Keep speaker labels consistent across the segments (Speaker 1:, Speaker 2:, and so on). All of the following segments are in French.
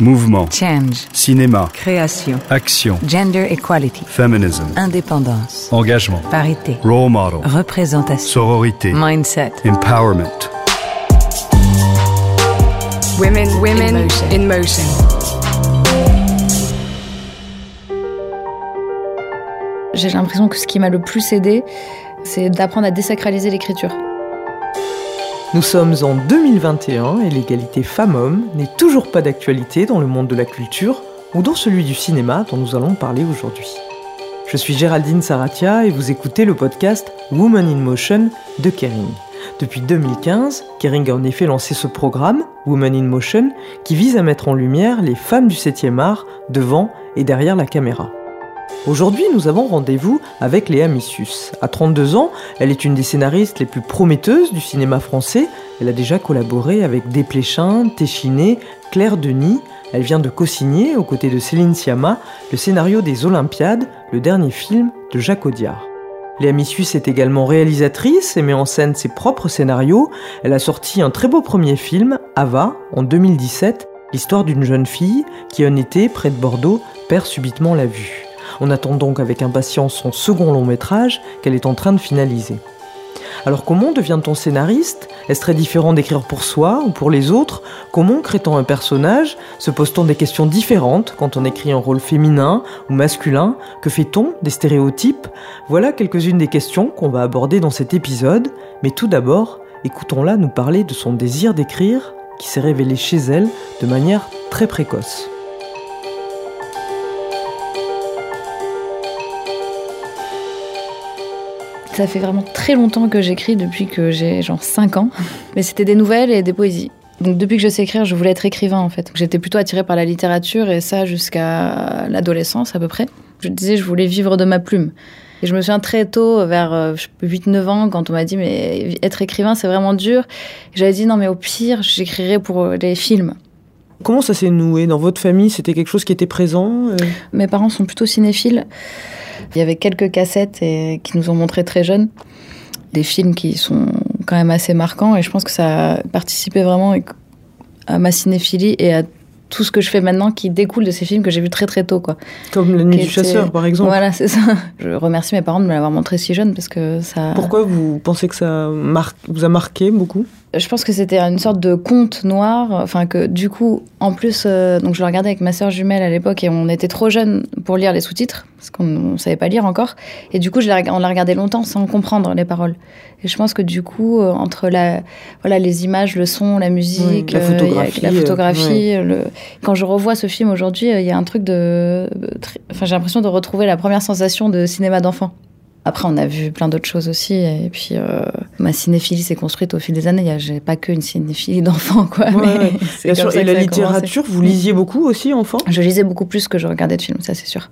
Speaker 1: Mouvement.
Speaker 2: Change.
Speaker 1: Cinéma.
Speaker 2: Création.
Speaker 1: Action.
Speaker 2: Gender equality.
Speaker 1: Feminism.
Speaker 2: Indépendance.
Speaker 1: Engagement.
Speaker 2: Parité.
Speaker 1: Role model.
Speaker 2: Représentation.
Speaker 1: Sororité.
Speaker 2: Mindset.
Speaker 1: Empowerment.
Speaker 3: Women, women in motion.
Speaker 4: J'ai l'impression que ce qui m'a le plus aidé, c'est d'apprendre à désacraliser l'écriture.
Speaker 5: Nous sommes en 2021 et l'égalité femmes-hommes n'est toujours pas d'actualité dans le monde de la culture ou dans celui du cinéma dont nous allons parler aujourd'hui. Je suis Géraldine Saratia et vous écoutez le podcast Woman in Motion de Kering. Depuis 2015, Kering a en effet lancé ce programme, Woman in Motion, qui vise à mettre en lumière les femmes du 7e art devant et derrière la caméra. Aujourd'hui, nous avons rendez-vous avec Léa Missus. À 32 ans, elle est une des scénaristes les plus prometteuses du cinéma français. Elle a déjà collaboré avec Desplechin, Téchiné, Claire Denis. Elle vient de co-signer, aux côtés de Céline Sciamma, le scénario des Olympiades, le dernier film de Jacques Audiard. Léa Missus est également réalisatrice et met en scène ses propres scénarios. Elle a sorti un très beau premier film, Ava, en 2017, l'histoire d'une jeune fille qui, un été, près de Bordeaux, perd subitement la vue. On attend donc avec impatience son second long métrage qu'elle est en train de finaliser. Alors comment devient-on scénariste? Est-ce très différent d'écrire pour soi ou pour les autres? Comment crée-t-on un personnage Se pose-t-on des questions différentes quand on écrit un rôle féminin ou masculin? Que fait-on Des stéréotypes? Voilà quelques-unes des questions qu'on va aborder dans cet épisode. Mais tout d'abord, écoutons-la nous parler de son désir d'écrire qui s'est révélé chez elle de manière très précoce.
Speaker 4: Ça fait vraiment très longtemps que j'écris depuis que j'ai genre 5 ans. Mais c'était des nouvelles et des poésies. Donc depuis que je sais écrire, je voulais être écrivain en fait. J'étais plutôt attirée par la littérature et ça jusqu'à l'adolescence à peu près. Je disais je voulais vivre de ma plume. Et je me souviens très tôt, vers 8-9 ans, quand on m'a dit mais être écrivain c'est vraiment dur. J'avais dit non mais au pire j'écrirai pour les films.
Speaker 5: Comment ça s'est noué dans votre famille? C'était quelque chose qui était présent euh?
Speaker 4: Mes parents sont plutôt cinéphiles. Il y avait quelques cassettes et, qui nous ont montré très jeunes. Des films qui sont quand même assez marquants et je pense que ça a participé vraiment à ma cinéphilie et à tout ce que je fais maintenant qui découle de ces films que j'ai vus très très tôt. Quoi.
Speaker 5: Comme La Nuit du Chasseur, par exemple.
Speaker 4: Voilà, c'est ça. Je remercie mes parents de me l'avoir montré si jeune parce que ça.
Speaker 5: Pourquoi vous pensez que ça mar... vous a marqué beaucoup?
Speaker 4: Je pense que c'était une sorte de conte noir, enfin que du coup, en plus, euh, donc je le regardais avec ma sœur jumelle à l'époque et on était trop jeunes pour lire les sous-titres parce qu'on ne savait pas lire encore. Et du coup, je on l'a regardé longtemps sans comprendre les paroles. Et je pense que du coup, euh, entre la, voilà, les images, le son, la musique,
Speaker 5: oui, la photographie,
Speaker 4: la photographie euh, le... quand je revois ce film aujourd'hui, il y a un truc de, enfin, j'ai l'impression de retrouver la première sensation de cinéma d'enfant. Après, on a vu plein d'autres choses aussi. Et puis, euh, ma cinéphilie s'est construite au fil des années. J'ai pas que une cinéphilie d'enfant, quoi.
Speaker 5: Ouais, Bien sûr. Et la littérature, vous lisiez beaucoup aussi, enfant?
Speaker 4: Je lisais beaucoup plus que je regardais de films, ça c'est sûr.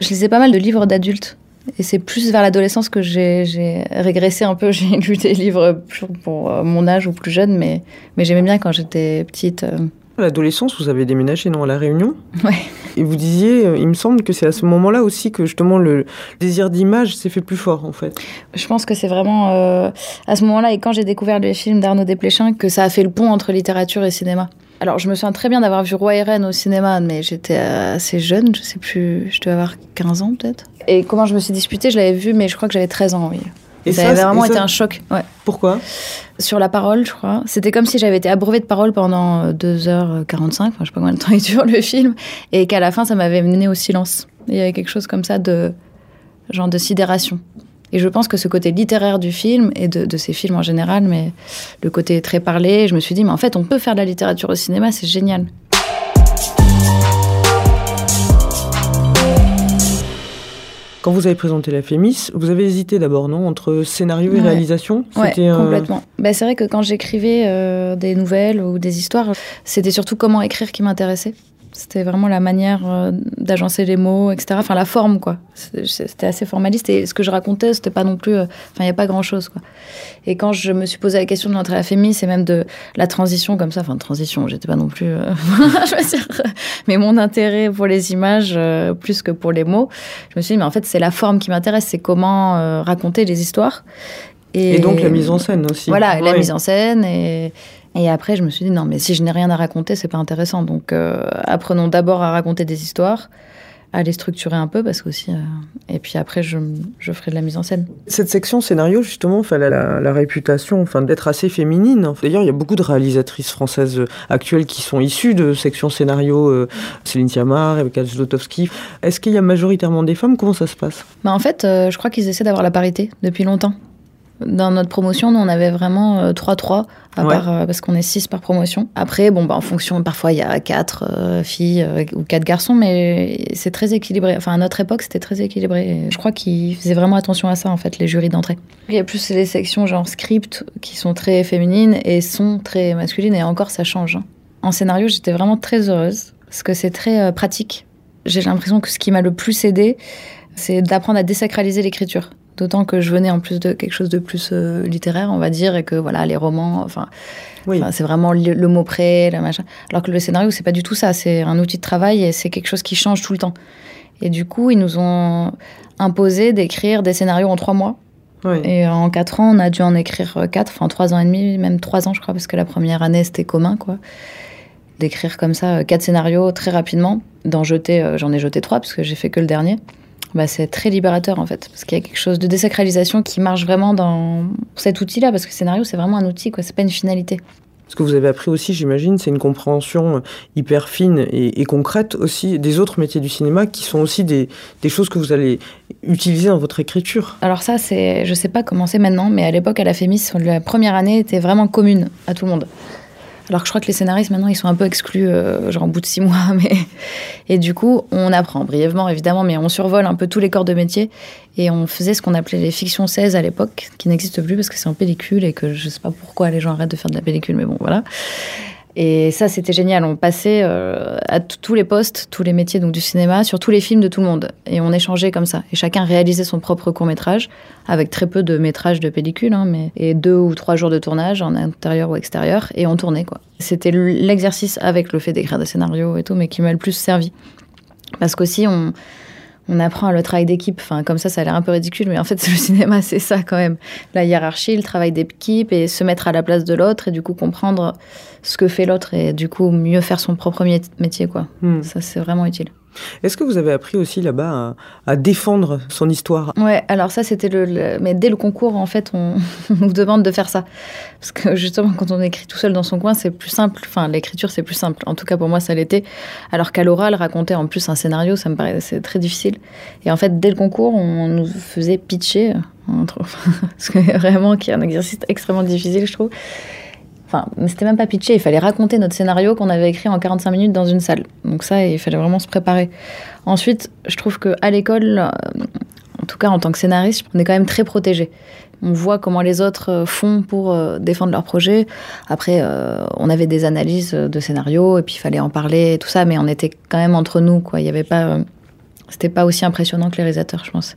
Speaker 4: Je lisais pas mal de livres d'adultes. Et c'est plus vers l'adolescence que j'ai régressé un peu. J'ai lu des livres pour, mon âge ou plus jeune, mais, mais j'aimais bien quand j'étais petite. Euh,
Speaker 5: l'adolescence, vous avez déménagé non, à La Réunion?
Speaker 4: Ouais.
Speaker 5: Et vous disiez, euh, il me semble que c'est à ce moment-là aussi que justement le désir d'image s'est fait plus fort en fait.
Speaker 4: Je pense que c'est vraiment euh, à ce moment-là et quand j'ai découvert les films d'Arnaud Desplechin que ça a fait le pont entre littérature et cinéma. Alors, je me souviens très bien d'avoir vu Roi et Reine au cinéma, mais j'étais assez jeune, je sais plus, je devais avoir 15 ans peut-être. Et comment je me suis disputée, je l'avais vu, mais je crois que j'avais 13 ans, oui. Et ça, avait vraiment été un choc. Ouais.
Speaker 5: Pourquoi?
Speaker 4: Sur la parole, je crois. C'était comme si j'avais été abreuvée de parole pendant 2h45, enfin, je sais pas combien de temps il dure le film, et qu'à la fin, ça m'avait mené au silence. Il y avait quelque chose comme ça de genre de sidération. Et je pense que ce côté littéraire du film, et de, de, ces films en général, mais le côté très parlé, je me suis dit, mais en fait, on peut faire de la littérature au cinéma, c'est génial.
Speaker 5: Quand vous avez présenté la Fémis, vous avez hésité d'abord, non Entre scénario et
Speaker 4: ouais.
Speaker 5: réalisation?
Speaker 4: Oui, complètement. Bah, c'est vrai que quand j'écrivais euh, des nouvelles ou des histoires, c'était surtout comment écrire qui m'intéressait. C'était vraiment la manière euh, d'agencer les mots, etc. Enfin, la forme, quoi. C'était assez formaliste. Et ce que je racontais, c'était pas non plus. Euh, enfin, il n'y a pas grand-chose, quoi. Et quand je me suis posé la question de l'entrée à la c'est même de la transition comme ça. Enfin, transition, j'étais pas non plus. Euh, je veux dire. Mais mon intérêt pour les images, plus que pour les mots, je me suis dit, mais en fait, c'est la forme qui m'intéresse. C'est comment raconter les histoires.
Speaker 5: Et, donc la mise en scène aussi.
Speaker 4: Voilà, la mise en scène. Et, et après, je me suis dit, non, mais si je n'ai rien à raconter, c'est pas intéressant. Donc euh, apprenons d'abord à raconter des histoires à les structurer un peu parce que aussi euh, et puis après je, je, ferai de la mise en scène.
Speaker 5: Cette section scénario justement, elle a la, la réputation enfin d'être assez féminine. D'ailleurs, il y a beaucoup de réalisatrices françaises actuelles qui sont issues de section scénario. Euh, Céline Sciamma, Rebecca Zlotowski. Est-ce qu'il y a majoritairement des femmes? Comment ça se passe?
Speaker 4: Bah, en fait, euh, je crois qu'ils essaient d'avoir la parité depuis longtemps. Dans notre promotion, nous, on avait vraiment 3-3, à
Speaker 5: Ouais.
Speaker 4: part, euh, parce qu'on est 6 par promotion. Après, bon, bah, en fonction, parfois, il y a 4 filles euh, ou 4 garçons, mais c'est très équilibré. Enfin, à notre époque, c'était très équilibré. Je crois qu'ils faisaient vraiment attention à ça, en fait, les jurys d'entrée. Il y a plus les sections genre script qui sont très féminines et sont très masculines, et encore, ça change. hein. En scénario, j'étais vraiment très heureuse, parce que c'est très euh, pratique. J'ai l'impression que ce qui m'a le plus aidé, c'est d'apprendre à désacraliser l'écriture. D'autant que je venais en plus de quelque chose de plus euh, littéraire, on va dire, et que voilà, les romans, enfin,
Speaker 5: Oui.
Speaker 4: c'est vraiment le, le mot près, le machin. Alors que le scénario, c'est pas du tout ça. C'est un outil de travail et c'est quelque chose qui change tout le temps. Et du coup, ils nous ont imposé d'écrire des scénarios en trois mois.
Speaker 5: Ouais.
Speaker 4: Et en quatre ans, on a dû en écrire quatre, enfin trois ans et demi, même trois ans, je crois, parce que la première année, c'était commun, quoi. D'écrire comme ça euh, quatre scénarios très rapidement, d'en jeter, euh, j'en ai jeté trois, parce que j'ai fait que le dernier. Bah, c'est très libérateur, en fait, parce qu'il y a quelque chose de désacralisation qui marche vraiment dans cet outil-là, parce que le scénario, c'est vraiment un outil, quoi, c'est pas une finalité.
Speaker 5: Ce que vous avez appris aussi, j'imagine, c'est une compréhension euh, hyper fine et, et concrète aussi des autres métiers du cinéma qui sont aussi des, des choses que vous allez utiliser dans votre écriture.
Speaker 4: Alors ça, c'est, je sais pas comment c'est maintenant, mais à l'époque, à la Fémis, la première année était vraiment commune à tout le monde. Alors que je crois que les scénaristes, maintenant, ils sont un peu exclus, euh, genre au bout de six mois. Mais... Et du coup, on apprend brièvement, évidemment, mais on survole un peu tous les corps de métier. Et on faisait ce qu'on appelait les fictions 16 à l'époque, qui n'existent plus parce que c'est en pellicule et que je sais pas pourquoi les gens arrêtent de faire de la pellicule, mais bon, voilà. Et ça, c'était génial. On passait euh, à tous les postes, tous les métiers donc du cinéma, sur tous les films de tout le monde. Et on échangeait comme ça. Et chacun réalisait son propre court-métrage, avec très peu de métrages de pellicule, hein, mais... et deux ou trois jours de tournage, en intérieur ou extérieur, et on tournait, quoi. C'était l'exercice avec le fait d'écrire des scénarios et tout, mais qui m'a le plus servi. Parce qu'aussi, on, on apprend le travail d'équipe. Enfin, comme ça, ça a l'air un peu ridicule, mais en fait, le cinéma, c'est ça quand même. La hiérarchie, le travail d'équipe et se mettre à la place de l'autre et du coup comprendre ce que fait l'autre et du coup mieux faire son propre mé- métier, quoi.
Speaker 5: Hmm.
Speaker 4: Ça, c'est vraiment utile.
Speaker 5: Est-ce que vous avez appris aussi là-bas à, défendre son histoire?
Speaker 4: Ouais, alors ça, c'était le, Mais dès le concours, en fait, on, on nous demande de faire ça. Parce que justement, quand on écrit tout seul dans son coin, c'est plus simple. Enfin, l'écriture, c'est plus simple. En tout cas, pour moi, ça l'était. Alors qu'à l'oral, raconter en plus un scénario, ça me paraissait très difficile. Et en fait, dès le concours, on nous faisait pitcher. entre- Parce que vraiment, qui est un exercice extrêmement difficile, je trouve. Enfin, c'était même pas pitcher, il fallait raconter notre scénario qu'on avait écrit en 45 minutes dans une salle. Donc ça, il fallait vraiment se préparer. Ensuite, je trouve que à l'école, euh, en tout cas en tant que scénariste, on est quand même très protégé. On voit comment les autres euh, font pour euh, défendre leur projet. Après, on avait des analyses de scénario et puis il fallait en parler et tout ça, mais on était quand même entre nous, quoi. Il y avait pas, c'était pas aussi impressionnant que les réalisateurs, je pense.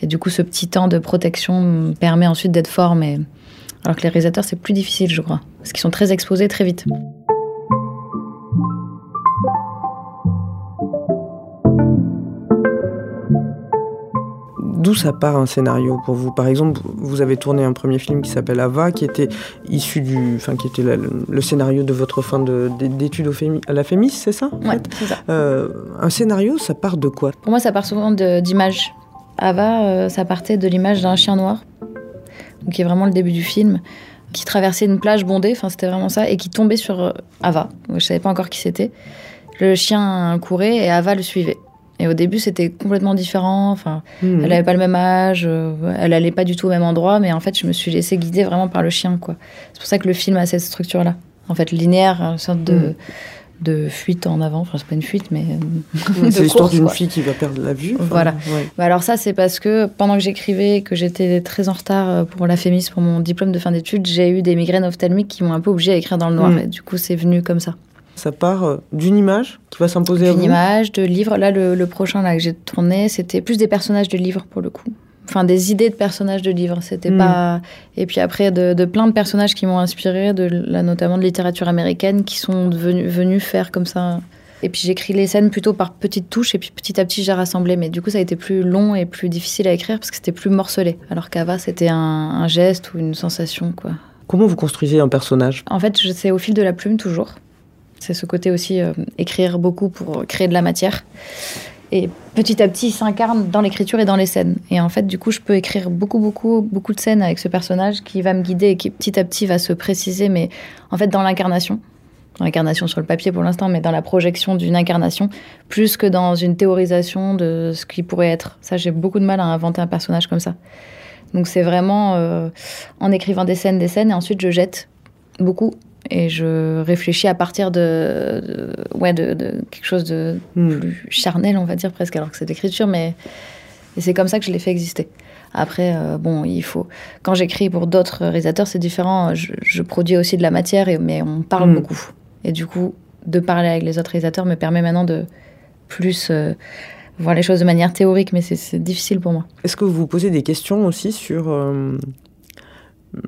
Speaker 4: Et du coup, ce petit temps de protection me permet ensuite d'être fort, mais alors que les réalisateurs, c'est plus difficile, je crois, parce qu'ils sont très exposés très vite.
Speaker 5: D'où ça part un scénario pour vous? Par exemple, vous avez tourné un premier film qui s'appelle Ava, qui était issu du, enfin, qui était la- le, le scénario de votre fin de- d'é- d'études à la Fémis, c'est ça en
Speaker 4: Ouais,
Speaker 5: fait?
Speaker 4: c'est ça.
Speaker 5: Euh, Un scénario, ça part de quoi?
Speaker 4: Pour moi, ça part souvent d'images. Ava, euh, ça partait de l'image d'un chien noir, qui est vraiment le début du film, qui traversait une plage bondée, enfin c'était vraiment ça, et qui tombait sur euh, Ava. Je savais pas encore qui c'était. Le chien courait et Ava le suivait. Et au début, c'était complètement différent. Enfin,
Speaker 5: Hmm.
Speaker 4: elle avait pas le même âge, euh, elle allait pas du tout au même endroit, mais en fait, je me suis laissée guider vraiment par le chien, quoi. C'est pour ça que le film a cette structure-là. En fait, linéaire, une sorte de,
Speaker 5: Mm.
Speaker 4: De fuite en avant. Enfin, c'est pas une fuite, mais
Speaker 5: C'est l'histoire d'une fille qui va perdre la vue. enfin,
Speaker 4: Voilà.
Speaker 5: ouais.
Speaker 4: Bah alors ça, c'est parce que pendant que j'écrivais, que j'étais très en retard euh, pour la Fémis, pour mon diplôme de fin d'études, j'ai eu des migraines ophtalmiques qui m'ont un peu obligée à écrire dans le noir.
Speaker 5: Mm.
Speaker 4: Et du coup, c'est venu comme ça.
Speaker 5: Ça part euh, d'une image qui va s'imposer à
Speaker 4: Une
Speaker 5: vous?
Speaker 4: image, de livres. Là, le, le prochain là, que j'ai tourné, c'était plus des personnages de livres pour le coup. Enfin, des idées de personnages de livres. C'était
Speaker 5: Mm.
Speaker 4: pas. Et puis après, de, de plein de personnages qui m'ont inspiré, de, là, notamment de littérature américaine, qui sont venus, venus faire comme ça Et puis j'écris les scènes plutôt par petites touches et puis petit à petit j'ai rassemblé. Mais du coup ça a été plus long et plus difficile à écrire parce que c'était plus morcelé. Alors qu'Ava c'était un, un, geste ou une sensation quoi.
Speaker 5: Comment vous construisez un personnage?
Speaker 4: En fait c'est au fil de la plume toujours. C'est ce côté aussi euh, écrire beaucoup pour créer de la matière. Et petit à petit, il s'incarne dans l'écriture et dans les scènes. Et en fait, du coup, je peux écrire beaucoup, beaucoup, beaucoup de scènes avec ce personnage qui va me guider et qui petit à petit va se préciser, mais en fait, dans l'incarnation. L'incarnation sur le papier pour l'instant, mais dans la projection d'une incarnation, plus que dans une théorisation de ce qui pourrait être. Ça, j'ai beaucoup de mal à inventer un personnage comme ça. Donc, c'est vraiment euh, en écrivant des scènes, des scènes, et ensuite je jette beaucoup et je réfléchis à partir de, de ouais de, de, quelque chose de
Speaker 5: Hmm.
Speaker 4: plus charnel on va dire presque alors que c'est l'écriture mais c'est comme ça que je l'ai fait exister après euh, bon il faut quand j'écris pour d'autres réalisateurs c'est différent je, je, produis aussi de la matière et, mais on parle
Speaker 5: Hmm.
Speaker 4: beaucoup et du coup de parler avec les autres réalisateurs me permet maintenant de plus euh, voir les choses de manière théorique mais c'est difficile pour moi
Speaker 5: est-ce que vous vous posez des questions aussi sur euh,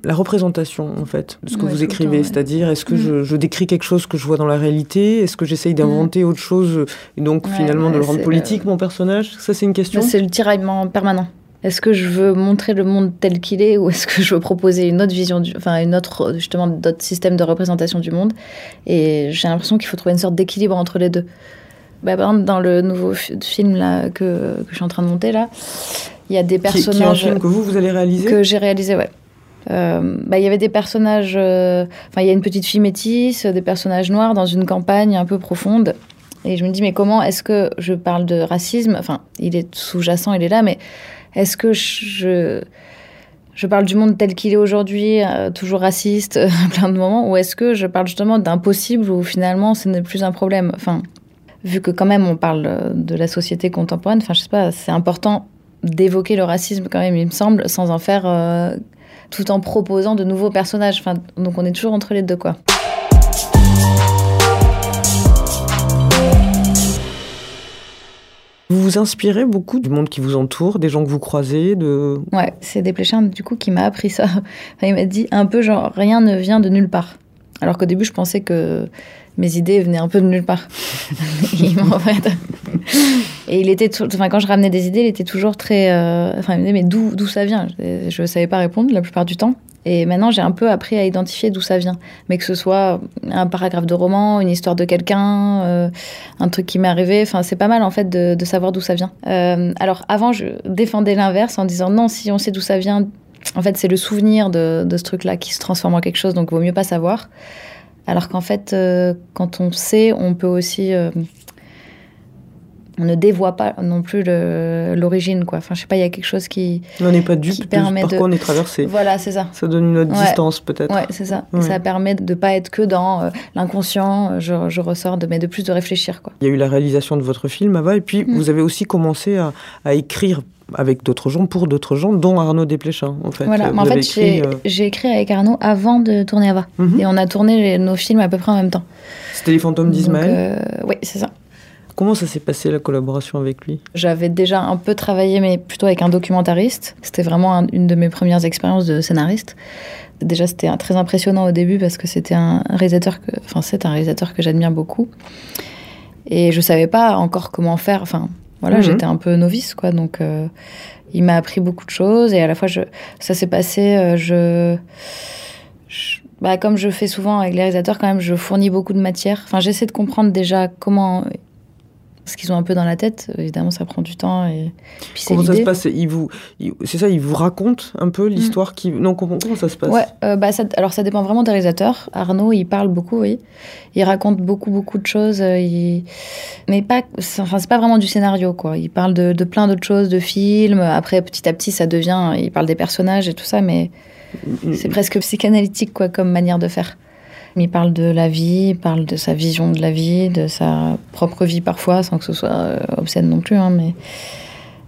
Speaker 5: la représentation en fait de ce que
Speaker 4: Ouais,
Speaker 5: vous écrivez,
Speaker 4: ouais.
Speaker 5: c'est-à-dire est-ce que
Speaker 4: Mm.
Speaker 5: je, je décris quelque chose que je vois dans la réalité, est-ce que j'essaye d'inventer autre chose et donc
Speaker 4: Ouais,
Speaker 5: finalement de le rendre politique mon personnage? Ça c'est une question.
Speaker 4: C'est le tiraillement permanent. Est-ce que je veux montrer le monde tel qu'il est ou est-ce que je veux proposer une autre vision, du, enfin une autre justement d'autres systèmes de représentation du monde? Et j'ai l'impression qu'il faut trouver une sorte d'équilibre entre les deux. Bah, par exemple, dans le nouveau fi- film là que, que je suis en train de monter là, il y a des
Speaker 5: Qui, qui est un
Speaker 4: personnages
Speaker 5: film que vous vous allez réaliser?
Speaker 4: que j'ai réalisé, ouais. Euh, bah, il y avait des personnages, euh, enfin il y a une petite fille métisse, des personnages noirs dans une campagne un peu profonde. Et je me dis mais comment est-ce que je parle de racisme? Enfin il est sous-jacent, il est là, mais est-ce que je je parle du monde tel qu'il est aujourd'hui, euh, toujours raciste plein de moments, ou est-ce que je parle justement d'un possible où finalement ce n'est plus un problème? Enfin vu que quand même on parle de la société contemporaine, enfin je sais pas, c'est important d'évoquer le racisme quand même, il me semble, sans en faire tout en proposant de nouveaux personnages. Enfin, donc on est toujours entre les deux, quoi.
Speaker 5: Vous vous inspirez beaucoup du monde qui vous entoure, des gens que vous croisez, de...
Speaker 4: Ouais, c'est Desplechin, du coup, qui m'a appris ça. Il m'a dit un peu genre, rien ne vient de nulle part. Alors qu'au début, je pensais que mes idées venaient un peu de nulle part. il en fait... Et il était, enfin, quand je ramenais des idées, il était toujours très, euh... enfin, il me disait mais d'où ça vient? Je ne savais pas répondre la plupart du temps. Et maintenant, j'ai un peu appris à identifier d'où ça vient. Mais que ce soit un paragraphe de roman, une histoire de quelqu'un, euh, un truc qui m'est arrivé. Enfin, c'est pas mal, en fait, de, savoir d'où ça vient. Euh, alors, avant, je défendais l'inverse en disant non, si on sait d'où ça vient, en fait, c'est le souvenir de, de ce truc-là qui se transforme en quelque chose, donc il vaut mieux pas savoir. Alors qu'en fait, quand on sait, on peut aussi on ne dévoie pas non plus l'origine, quoi. Enfin, je sais pas, il y a quelque chose qui.
Speaker 5: On n'est pas dupe par de... quoi on est traversé.
Speaker 4: Voilà, c'est ça.
Speaker 5: Ça donne une autre
Speaker 4: ouais.
Speaker 5: distance, peut-être.
Speaker 4: Ouais, c'est ça. Ouais. Ça permet de pas être que dans euh, l'inconscient, je, je, ressors, de, mais de plus de réfléchir, quoi.
Speaker 5: Il y a eu la réalisation de votre film, Ava, et puis mmh. vous avez aussi commencé à, à écrire avec d'autres gens, pour d'autres gens, dont Arnaud Desplechin, en fait.
Speaker 4: Voilà, mais en fait, j'ai euh... écrit avec Arnaud avant de tourner Ava.
Speaker 5: Mhm.
Speaker 4: Et on a tourné nos films à peu près en même temps.
Speaker 5: C'était Les Fantômes d'Ismaël
Speaker 4: euh, Oui, c'est ça.
Speaker 5: Comment ça s'est passé la collaboration avec lui?
Speaker 4: J'avais déjà un peu travaillé, mais plutôt avec un documentariste. C'était vraiment un, une de mes premières expériences de scénariste. Déjà, c'était très impressionnant au début parce que c'était un réalisateur que, enfin, c'est un réalisateur que j'admire beaucoup. Et je savais pas encore comment faire. Enfin, voilà,
Speaker 5: Mhm.
Speaker 4: j'étais un peu novice, quoi. Donc, euh, il m'a appris beaucoup de choses. Et à la fois, je, ça s'est passé. Euh, je, je bah, comme je fais souvent avec les réalisateurs, quand même, je fournis beaucoup de matière. Enfin, j'essaie de comprendre déjà comment ce qu'ils ont un peu dans la tête. Évidemment, ça prend du temps. Et puis
Speaker 5: comment ça se passe? Il vous, C'est ça, il vous raconte un peu l'histoire mmh. qui. Non, comment, comment, ça se passe?
Speaker 4: Ouais, euh, bah ça, alors ça dépend vraiment des réalisateurs. Arnaud, il parle beaucoup, oui. Il raconte beaucoup, beaucoup de choses. euh, Il... Mais pas. Enfin, c'est pas vraiment du scénario, quoi. Il parle de, de plein d'autres choses, de films. Après, petit à petit, ça devient. Il parle des personnages et tout ça, mais c'est presque psychanalytique, quoi, comme manière de faire. Il parle de la vie, il parle de sa vision de la vie, de sa propre vie parfois, sans que ce soit euh, obscène non plus. Hein, mais...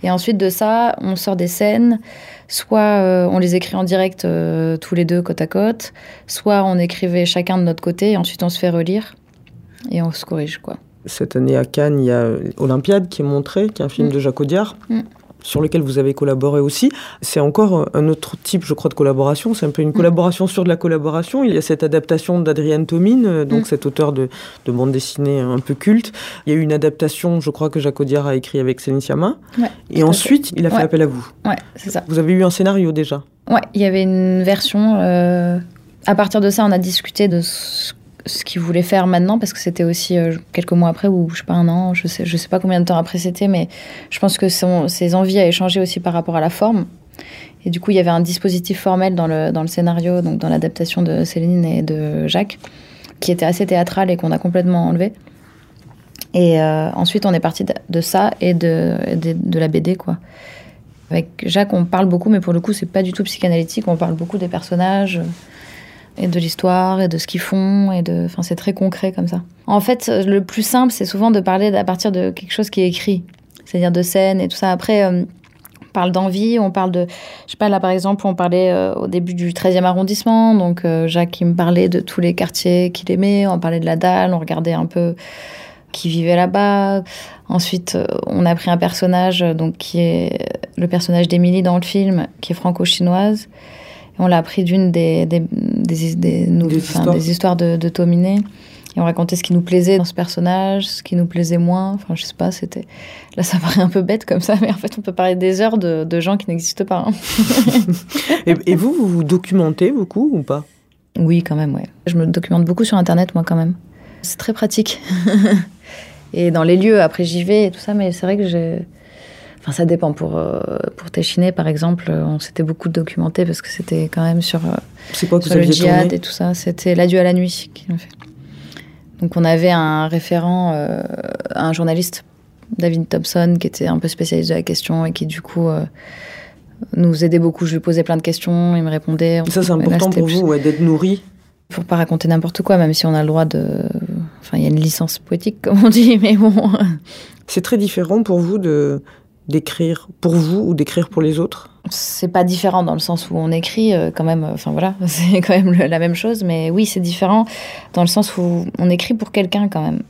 Speaker 4: Et ensuite de ça, on sort des scènes. Soit euh, on les écrit en direct euh, tous les deux côte à côte, soit on écrivait chacun de notre côté et ensuite on se fait relire et on se corrige. quoi.
Speaker 5: Cette année à Cannes, il y a Olympiade qui est montré, qui est un film mmh. de Jacques Audiard. Mmh. Sur lequel vous avez collaboré aussi. C'est encore un autre type, je crois, de collaboration. C'est un peu une mm. collaboration sur de la collaboration. Il y a cette adaptation d'Adrienne Tomine, euh, donc mm. cet auteur de, de, bande dessinée un peu culte. Il y a eu une adaptation, je crois, que Jacques Audiard a écrit avec Céline Sciamma. Et ensuite, il a fait appel à vous.
Speaker 4: Ouais, c'est ça.
Speaker 5: Vous avez eu un scénario déjà
Speaker 4: Ouais, il y avait une version. Euh, à partir de ça, on a discuté de ce ce qu'il voulait faire maintenant, parce que c'était aussi euh, quelques mois après, ou je sais pas, un an, je sais, je sais pas combien de temps après c'était, mais je pense que son, ses envies a échangé aussi par rapport à la forme. Et du coup, il y avait un dispositif formel dans le, dans le scénario, donc dans l'adaptation de Céline et de Jacques, qui était assez théâtral et qu'on a complètement enlevé. Et euh, ensuite, on est parti de, ça et de, de, de, la BD, quoi. Avec Jacques, on parle beaucoup, mais pour le coup, c'est pas du tout psychanalytique. On parle beaucoup des personnages et de l'histoire et de ce qu'ils font et de enfin c'est très concret comme ça. En fait, le plus simple c'est souvent de parler à partir de quelque chose qui est écrit, c'est-à-dire de scènes et tout ça. Après euh, on parle d'envie, on parle de je sais pas là par exemple, on parlait euh, au début du 13e arrondissement, donc euh, Jacques qui me parlait de tous les quartiers qu'il aimait, on parlait de la dalle, on regardait un peu qui vivait là-bas. Ensuite, on a pris un personnage donc qui est le personnage d'Émilie dans le film qui est franco-chinoise on l'a appris d'une des, des, des, des, histoires, de, de Tominé. Et on racontait ce qui nous plaisait dans ce personnage, ce qui nous plaisait moins. Enfin, je sais pas, c'était. Là, ça paraît un peu bête comme ça, mais en fait, on peut parler des heures de, de gens qui n'existent pas. Hein.
Speaker 5: et, vous, vous vous documentez beaucoup ou pas?
Speaker 4: Oui, quand même, ouais. Je me documente beaucoup sur Internet, moi, quand même. C'est très pratique. et dans les lieux, après, j'y vais et tout ça, mais c'est vrai que j'ai Enfin, ça dépend. Pour, euh, pour Téchiné, par exemple, on s'était beaucoup documenté parce que c'était quand même sur, euh,
Speaker 5: quoi
Speaker 4: sur le djihad et tout ça. C'était L'adieu à la nuit qui l'a fait. Donc, on avait un référent, euh, un journaliste, David Thompson, qui était un peu spécialiste de la question et qui, du coup, nous aidait beaucoup. Je lui posais plein de questions, il me répondait.
Speaker 5: Ça, c'est important pour vous, d'être nourri
Speaker 4: pour pas raconter n'importe quoi, même si on a le droit de. Enfin, il y a une licence poétique, comme on dit, mais bon.
Speaker 5: C'est très différent pour vous de d'écrire pour vous ou d'écrire pour les autres?
Speaker 4: C'est pas différent dans le sens où on écrit euh, quand même, enfin voilà, c'est quand même la même chose, mais oui, c'est différent dans le sens où on écrit pour quelqu'un quand même.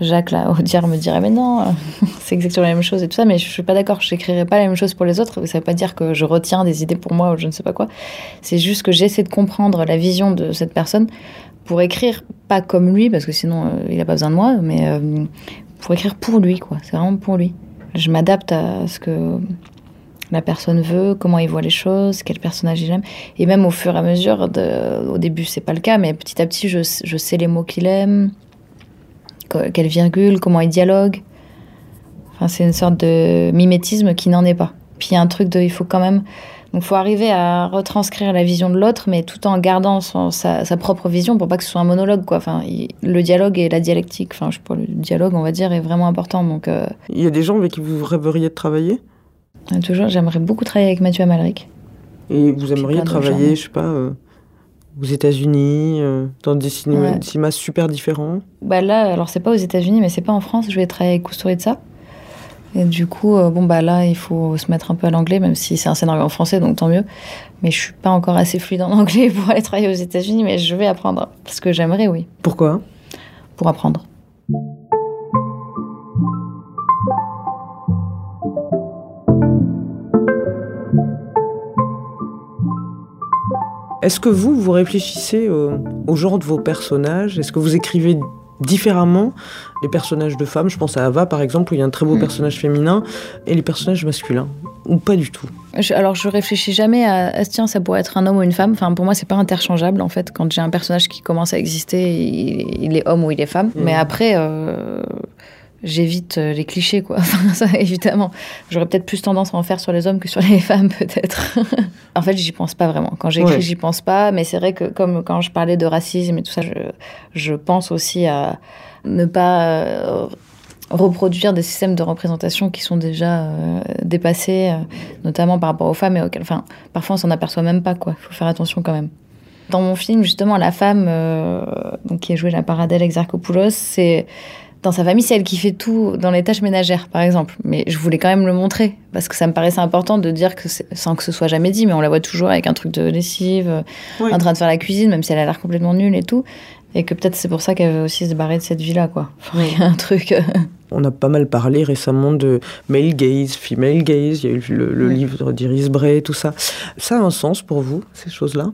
Speaker 4: Jacques, là, au dire, me dirait, mais non, c'est exactement la même chose et tout ça, mais je suis pas d'accord, je n'écrirai pas la même chose pour les autres. Ça veut pas dire que je retiens des idées pour moi ou je ne sais pas quoi. C'est juste que j'essaie de comprendre la vision de cette personne pour écrire, pas comme lui, parce que sinon, euh, il a pas besoin de moi, mais euh, pour écrire pour lui, quoi. C'est vraiment pour lui. Je m'adapte à ce que la personne veut, comment il voit les choses, quel personnage il aime. Et même au fur et à mesure, au début c'est pas le cas, mais petit à petit je, je sais les mots qu'il aime, quelle virgule, comment il dialogue. Enfin, c'est une sorte de mimétisme qui n'en est pas. Puis il y a un truc de, il faut quand même donc, faut arriver à retranscrire la vision de l'autre, mais tout en gardant sa, propre vision pour pas que ce soit un monologue, quoi. Enfin, le dialogue et la dialectique, enfin, je sais le dialogue, on va dire, est vraiment important. Donc, euh,
Speaker 5: il y a des gens avec qui vous rêveriez de travailler?
Speaker 4: Euh, Toujours, j'aimerais beaucoup travailler avec Mathieu Amalric.
Speaker 5: Et vous aimeriez travailler, je sais pas, euh, aux États-Unis, dans des cinémas, super différents?
Speaker 4: Bah là, alors c'est pas aux États-Unis, mais c'est pas en France. Je vais travailler avec ça. Et du coup, euh, bon, bah là, il faut se mettre un peu à l'anglais, même si c'est un scénario en français, donc tant mieux. Mais je suis pas encore assez fluide en anglais pour aller travailler aux États-Unis, mais je vais apprendre. Parce que j'aimerais, oui.
Speaker 5: Pourquoi?
Speaker 4: Pour apprendre.
Speaker 5: Est-ce que vous, vous réfléchissez au, au genre de vos personnages? Est-ce que vous écrivez différemment les personnages de femmes. Je pense à Ava, par exemple, où il y a un très beau mm. personnage féminin, et les personnages masculins, ou pas du tout.
Speaker 4: alors, je réfléchis jamais à, tiens, ça pourrait être un homme ou une femme. Enfin, pour moi, c'est pas interchangeable, en fait. Quand j'ai un personnage qui commence à exister, il, est homme ou il est femme. Mm. Mais après, euh, j'évite euh, les clichés, quoi. Enfin, ça, évidemment. J'aurais peut-être plus tendance à en faire sur les hommes que sur les femmes, peut-être. en fait, j'y pense pas vraiment. Quand j'écris, j'y pense pas. Mais c'est vrai que, comme quand je parlais de racisme et tout ça, je, je pense aussi à ne pas euh, reproduire des systèmes de représentation qui sont déjà euh, dépassés, notamment par rapport aux femmes et auxquelles, enfin, parfois on s'en aperçoit même pas, quoi. Il faut faire attention quand même. Dans mon film, justement, la femme donc, qui est jouée la Paradelle Exarchopoulos, c'est dans sa famille, c'est elle qui fait tout dans les tâches ménagères, par exemple. Mais je voulais quand même le montrer, parce que ça me paraissait important de dire que, sans que ce soit jamais dit, mais on la voit toujours avec un truc de lessive, euh, en train de faire la cuisine, même si elle a l'air complètement nulle et tout. Et que peut-être c'est pour ça qu'elle veut aussi se barrer de cette vie-là, quoi. Il y a un truc. Euh,
Speaker 5: On a pas mal parlé récemment de male gaze, female gaze, il y a eu le, livre d'Iris Bray, tout ça. Ça a un sens pour vous, ces choses-là?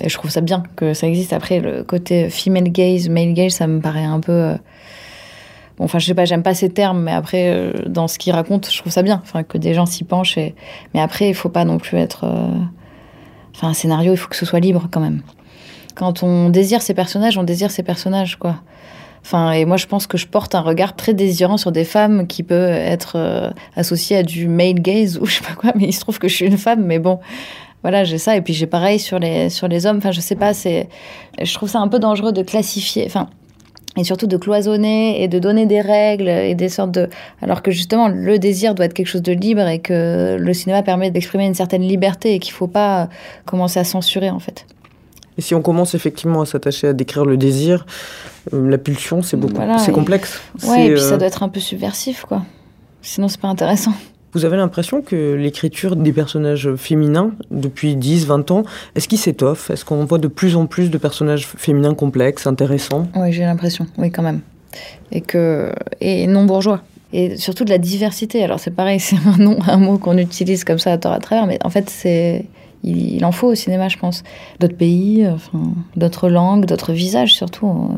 Speaker 4: Et je trouve ça bien que ça existe. Après, le côté female gaze, male gaze, ça me paraît un peu... Bon, enfin, je sais pas, j'aime pas ces termes, mais après, euh, dans ce qu'il raconte, je trouve ça bien. Enfin, que des gens s'y penchent. Mais après, il faut pas non plus être... Euh, enfin, un scénario, il faut que ce soit libre quand même. Quand on désire ces personnages, on désire ces personnages, quoi. Enfin, et moi, je pense que je porte un regard très désirant sur des femmes qui peut être euh, associé à du male gaze ou je sais pas quoi, mais il se trouve que je suis une femme, mais bon, voilà, j'ai ça. Et puis j'ai pareil sur les, sur les hommes. Enfin, je sais pas, c'est, je trouve ça un peu dangereux de classifier. Enfin, et surtout de cloisonner et de donner des règles et des sortes de... Alors que justement, le désir doit être quelque chose de libre et que le cinéma permet d'exprimer une certaine liberté et qu'il ne faut pas commencer à censurer en fait.
Speaker 5: Et si on commence effectivement à s'attacher à décrire le désir, euh, la pulsion, c'est beaucoup, c'est complexe.
Speaker 4: Ouais, et puis ça euh, doit être un peu subversif, quoi. Sinon, c'est pas intéressant.
Speaker 5: Vous avez l'impression que l'écriture des personnages féminins, depuis 10, 20 ans, est-ce qu'il s'étoffe Est-ce qu'on voit de plus en plus de personnages féminins complexes, intéressants?
Speaker 4: Oui, j'ai l'impression, oui, quand même. Et, que... et non bourgeois. Et surtout de la diversité. Alors, c'est pareil, c'est un un mot qu'on utilise comme ça à tort à travers, mais en fait, c'est il, en faut au cinéma, je pense. D'autres pays, d'autres langues, d'autres visages surtout.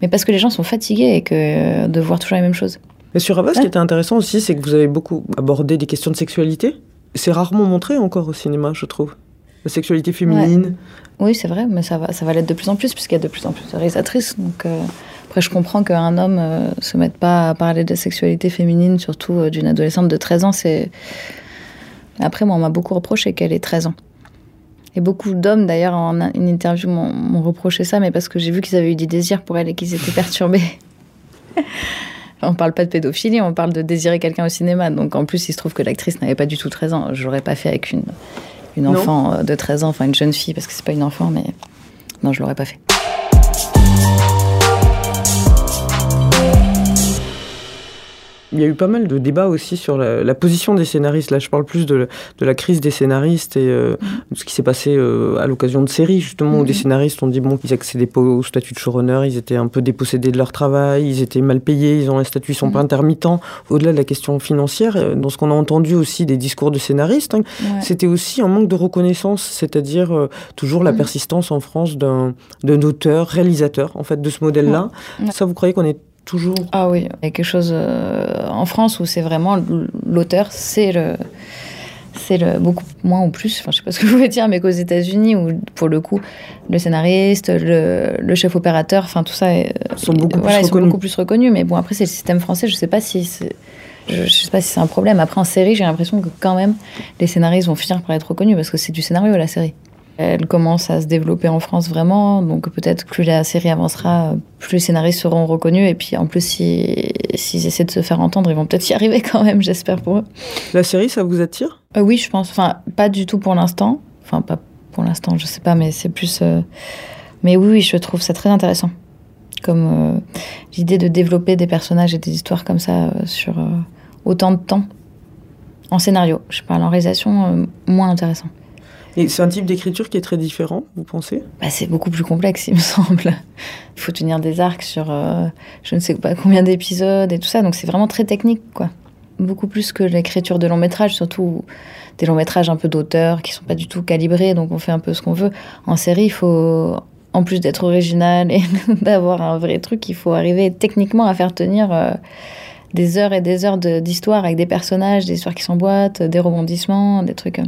Speaker 4: Mais parce que les gens sont fatigués et que de voir toujours les mêmes choses.
Speaker 5: Mais sur Abbas, ce qui était intéressant aussi, c'est que vous avez beaucoup abordé des questions de sexualité. C'est rarement montré encore au cinéma, je trouve. La sexualité féminine.
Speaker 4: Oui, c'est vrai, mais ça va, ça va l'être de plus en plus, puisqu'il y a de plus en plus de réalisatrices. Donc, euh, après, je comprends qu'un homme ne se mette pas à parler de sexualité féminine, surtout d'une adolescente de 13 ans. C'est après, moi, on m'a beaucoup reproché qu'elle ait 13 ans. Et beaucoup d'hommes, d'ailleurs, en une interview, m'ont reproché ça, mais parce que j'ai vu qu'ils avaient eu des désirs pour elle et qu'ils étaient perturbés. on parle pas de pédophilie, on parle de désirer quelqu'un au cinéma. Donc en plus, il se trouve que l'actrice n'avait pas du tout 13 ans. Je l'aurais pas fait avec une, une enfant de 13 ans, enfin une jeune fille, parce que c'est pas une enfant, mais non, je l'aurais pas fait.
Speaker 5: Il y a eu pas mal de débats aussi sur la, position des scénaristes. Là, je parle plus de, la crise des scénaristes et euh, de ce qui s'est passé euh, à l'occasion de séries, justement, où des mm. scénaristes ont dit bon, qu'ils accédaient pas au statut de showrunner, ils étaient un peu dépossédés de leur travail, ils étaient mal payés, ils ont un statut, ils sont pas mm. intermittents. Au-delà de la question financière, euh, dans ce qu'on a entendu aussi des discours de scénaristes, hein, c'était aussi un manque de reconnaissance, c'est-à-dire toujours la persistance en France d'un auteur, réalisateur, en fait, de ce modèle-là. Ça, vous croyez qu'on est toujours
Speaker 4: Ah oui, il y a quelque chose euh, en France où c'est vraiment l'auteur, c'est le c'est le beaucoup moins ou plus, enfin je sais pas ce que je voulais dire, mais qu'aux États-Unis où pour le coup le scénariste, le, chef opérateur, enfin tout ça est,
Speaker 5: sont beaucoup plus
Speaker 4: ils
Speaker 5: sont
Speaker 4: beaucoup plus reconnus. Mais bon après c'est le système français, je sais pas si je, je sais pas si c'est un problème. Après en série, j'ai l'impression que quand même les scénaristes vont finir par être reconnus parce que c'est du scénario la série. Elle commence à se développer en France vraiment, donc peut-être plus la série avancera, plus les scénaristes seront reconnus. Et puis en plus, s'ils essaient de se faire entendre, ils vont peut-être y arriver quand même, j'espère pour eux.
Speaker 5: La série, ça vous attire?
Speaker 4: Euh, Oui, je pense. Enfin, pas du tout pour l'instant. Enfin, pas pour l'instant, je sais pas, mais c'est plus. Euh, mais oui, oui, je trouve ça très intéressant. Comme euh, l'idée de développer des personnages et des histoires comme ça sur autant de temps. En scénario, je parle en réalisation, moins intéressant.
Speaker 5: Et c'est un type d'écriture qui est très différent, vous pensez?
Speaker 4: Bah, C'est beaucoup plus complexe, il me semble. Il faut tenir des arcs sur euh, je ne sais pas combien d'épisodes et tout ça, donc c'est vraiment très technique, quoi. Beaucoup plus que l'écriture de long métrage, surtout des longs métrages un peu d'auteur qui sont pas du tout calibrés, donc on fait un peu ce qu'on veut. En série, il faut, en plus d'être original et d'avoir un vrai truc, il faut arriver techniquement à faire tenir. Euh, des heures et des heures d'histoire avec des personnages, des histoires qui s'emboîtent, des rebondissements, des trucs.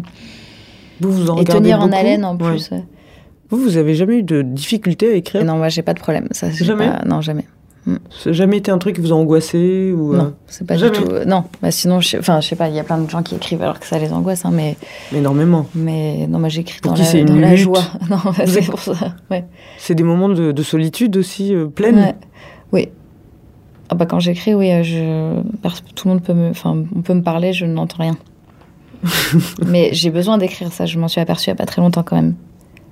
Speaker 4: Euh,
Speaker 5: vous vous en
Speaker 4: Et tenir en haleine en plus.
Speaker 5: Vous, vous avez jamais eu de difficulté à écrire
Speaker 4: Non, moi j'ai pas de problème. Ça,
Speaker 5: jamais
Speaker 4: Non, jamais.
Speaker 5: Ça n'a jamais été un truc qui vous a angoissé ou
Speaker 4: Non, euh, c'est pas du tout. Non, bah, sinon, je... enfin, je sais pas, il y a plein de gens qui écrivent alors que ça les angoisse, hein, mais.
Speaker 5: Énormément.
Speaker 4: Mais non, moi j'écris dans, la, dans la joie. Non, c'est pour ça. Ouais.
Speaker 5: C'est des moments de, solitude aussi euh, pleine.
Speaker 4: Oui. Ah bah quand j'écris, oui, euh, je... tout le monde peut me, enfin, on peut me parler, je n'entends rien. mais j'ai besoin d'écrire ça, je m'en suis aperçue il n'y a pas très longtemps quand même.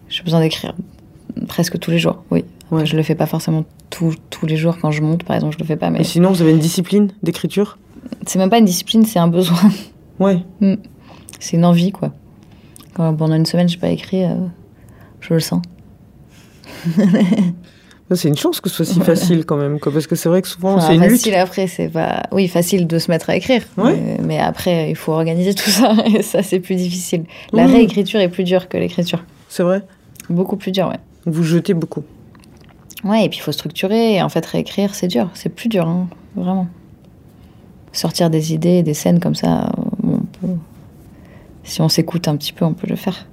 Speaker 4: J'ai besoin d'écrire presque tous les jours, oui. Ouais. Je le fais pas forcément tous les jours quand je monte, par exemple, je le fais pas. Mais...
Speaker 5: Et sinon, vous avez une discipline d'écriture?
Speaker 4: C'est même pas une discipline, c'est un besoin.
Speaker 5: Ouais.
Speaker 4: Mm. C'est une envie, quoi. Quand pendant une semaine, j'ai pas écrit, euh, je le sens.
Speaker 5: C'est une chance que ce soit si facile quand même, quoi, parce que c'est vrai que souvent
Speaker 4: Enfin,
Speaker 5: c'est une lutte.
Speaker 4: facile après, c'est pas. Oui, facile de se mettre à écrire.
Speaker 5: Ouais.
Speaker 4: Mais, mais après, il faut organiser tout ça. Et ça, c'est plus difficile. La réécriture est plus dure que l'écriture.
Speaker 5: C'est vrai.
Speaker 4: Beaucoup plus dur, ouais.
Speaker 5: Vous jetez beaucoup.
Speaker 4: Ouais, et puis il faut structurer. Et en fait, réécrire, c'est dur. C'est plus dur, hein, vraiment. Sortir des idées, des scènes comme ça, on peut- si on s'écoute un petit peu, on peut le faire.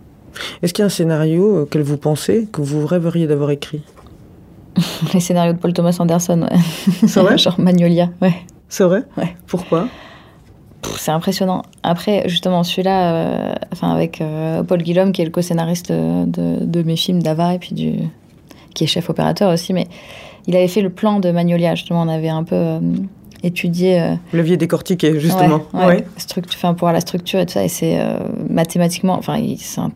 Speaker 5: Est-ce qu'il y a un scénario euh, auquel vous pensez que vous rêveriez d'avoir écrit?
Speaker 4: Les scénarios de Paul Thomas Anderson, ouais.
Speaker 5: C'est vrai
Speaker 4: Genre Magnolia, ouais.
Speaker 5: C'est vrai
Speaker 4: Ouais.
Speaker 5: Pourquoi
Speaker 4: C'est impressionnant. Après, justement, celui-là, euh, enfin, avec euh, Paul Guillaume, qui est le co-scénariste de, mes films d'Ava, et puis du, qui est chef opérateur aussi, mais il avait fait le plan de Magnolia, justement, on avait un peu euh, étudié. euh,
Speaker 5: l'aviez décortiqué, justement.
Speaker 4: Ouais, ouais. Structu- enfin, pour la structure et tout ça, et c'est mathématiquement, enfin, il- c'est un,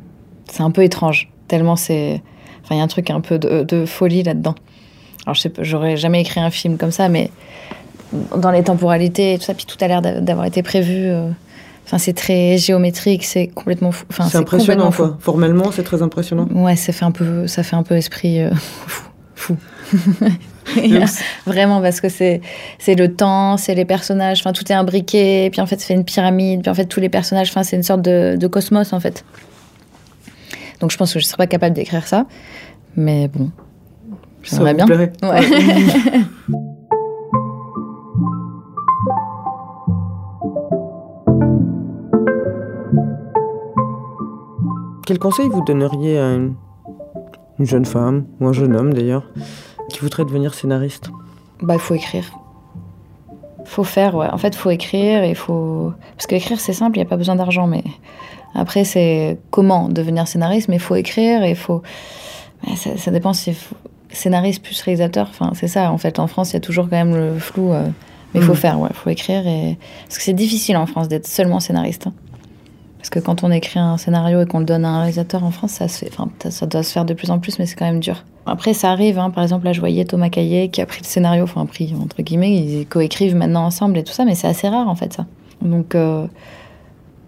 Speaker 4: c'est un peu étrange, tellement c'est. Enfin, il y a un truc un peu de, de folie là-dedans. Alors, je sais j'aurais jamais écrit un film comme ça, mais dans les temporalités et tout ça, puis tout a l'air d'a- d'avoir été prévu. euh, Enfin, c'est très géométrique, c'est complètement fou. Enfin,
Speaker 5: c'est impressionnant, quoi. Formellement, c'est très impressionnant.
Speaker 4: Ouais, ça fait un peu, ça fait un peu esprit euh, fou. fou. A- Vraiment, parce que c'est c'est le temps, c'est les personnages, enfin tout est imbriqué, puis en fait fait une pyramide, puis en fait tous les personnages, enfin c'est une sorte de, de cosmos en fait. Donc je pense que je serais pas capable d'écrire ça, mais bon, j'aimerais bien.
Speaker 5: plairait
Speaker 4: Ouais.
Speaker 5: Quel conseil vous donneriez à une, une jeune femme, ou un jeune homme d'ailleurs, qui voudrait devenir scénariste?
Speaker 4: Bah il faut écrire. Faut faire, ouais. En fait, faut écrire et faut parce qu'écrire c'est simple, il y a pas besoin d'argent, mais après c'est comment devenir scénariste, mais il faut écrire et il faut. Ouais, Ça, ça dépend si faut- scénariste plus réalisateur. Enfin, c'est ça. En fait, en France, il y a toujours quand même le flou. euh, Mais il faut
Speaker 5: Mhm.
Speaker 4: faire, ouais. Faut écrire et parce que c'est difficile en France d'être seulement scénariste. hein. Parce que quand on écrit un scénario et qu'on le donne à un réalisateur en France, ça se fait, enfin, ça doit se faire de plus en plus, mais c'est quand même dur. Après, ça arrive, hein. par exemple, là, je voyais Thomas Caillet qui a pris le scénario, enfin, pris, entre guillemets, ils coécrivent maintenant ensemble et tout ça, mais c'est assez rare, en fait, ça. Donc, euh,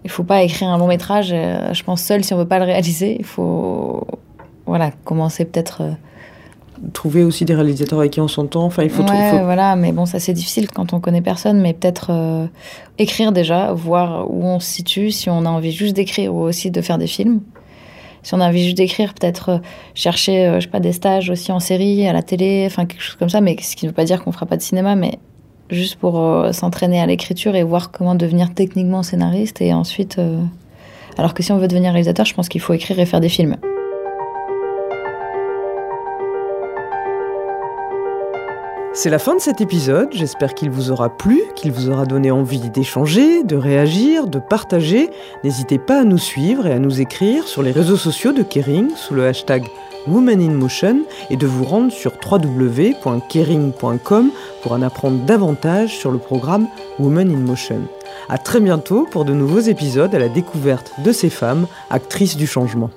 Speaker 4: il faut pas écrire un long métrage, euh, je pense, seul si on veut pas le réaliser. Il faut, voilà, commencer peut-être. euh,
Speaker 5: Trouver aussi des réalisateurs avec qui on s'entend. Enfin, il faut,
Speaker 4: ouais,
Speaker 5: faut-
Speaker 4: voilà, mais bon, ça c'est difficile quand on connaît personne, mais peut-être euh, écrire déjà, voir où on se situe, si on a envie juste d'écrire ou aussi de faire des films. Si on a envie juste d'écrire, peut-être chercher, je sais pas, des stages aussi en série, à la télé, enfin quelque chose comme ça, mais ce qui ne veut pas dire qu'on fera pas de cinéma, mais juste pour euh, s'entraîner à l'écriture et voir comment devenir techniquement scénariste et ensuite. euh, Alors que si on veut devenir réalisateur, je pense qu'il faut écrire et faire des films.
Speaker 5: C'est la fin de cet épisode, j'espère qu'il vous aura plu, qu'il vous aura donné envie d'échanger, de réagir, de partager. N'hésitez pas à nous suivre et à nous écrire sur les réseaux sociaux de Kering sous le hashtag Women in Motion et de vous rendre sur www.kering.com pour en apprendre davantage sur le programme Women in Motion. À très bientôt pour de nouveaux épisodes à la découverte de ces femmes, actrices du changement.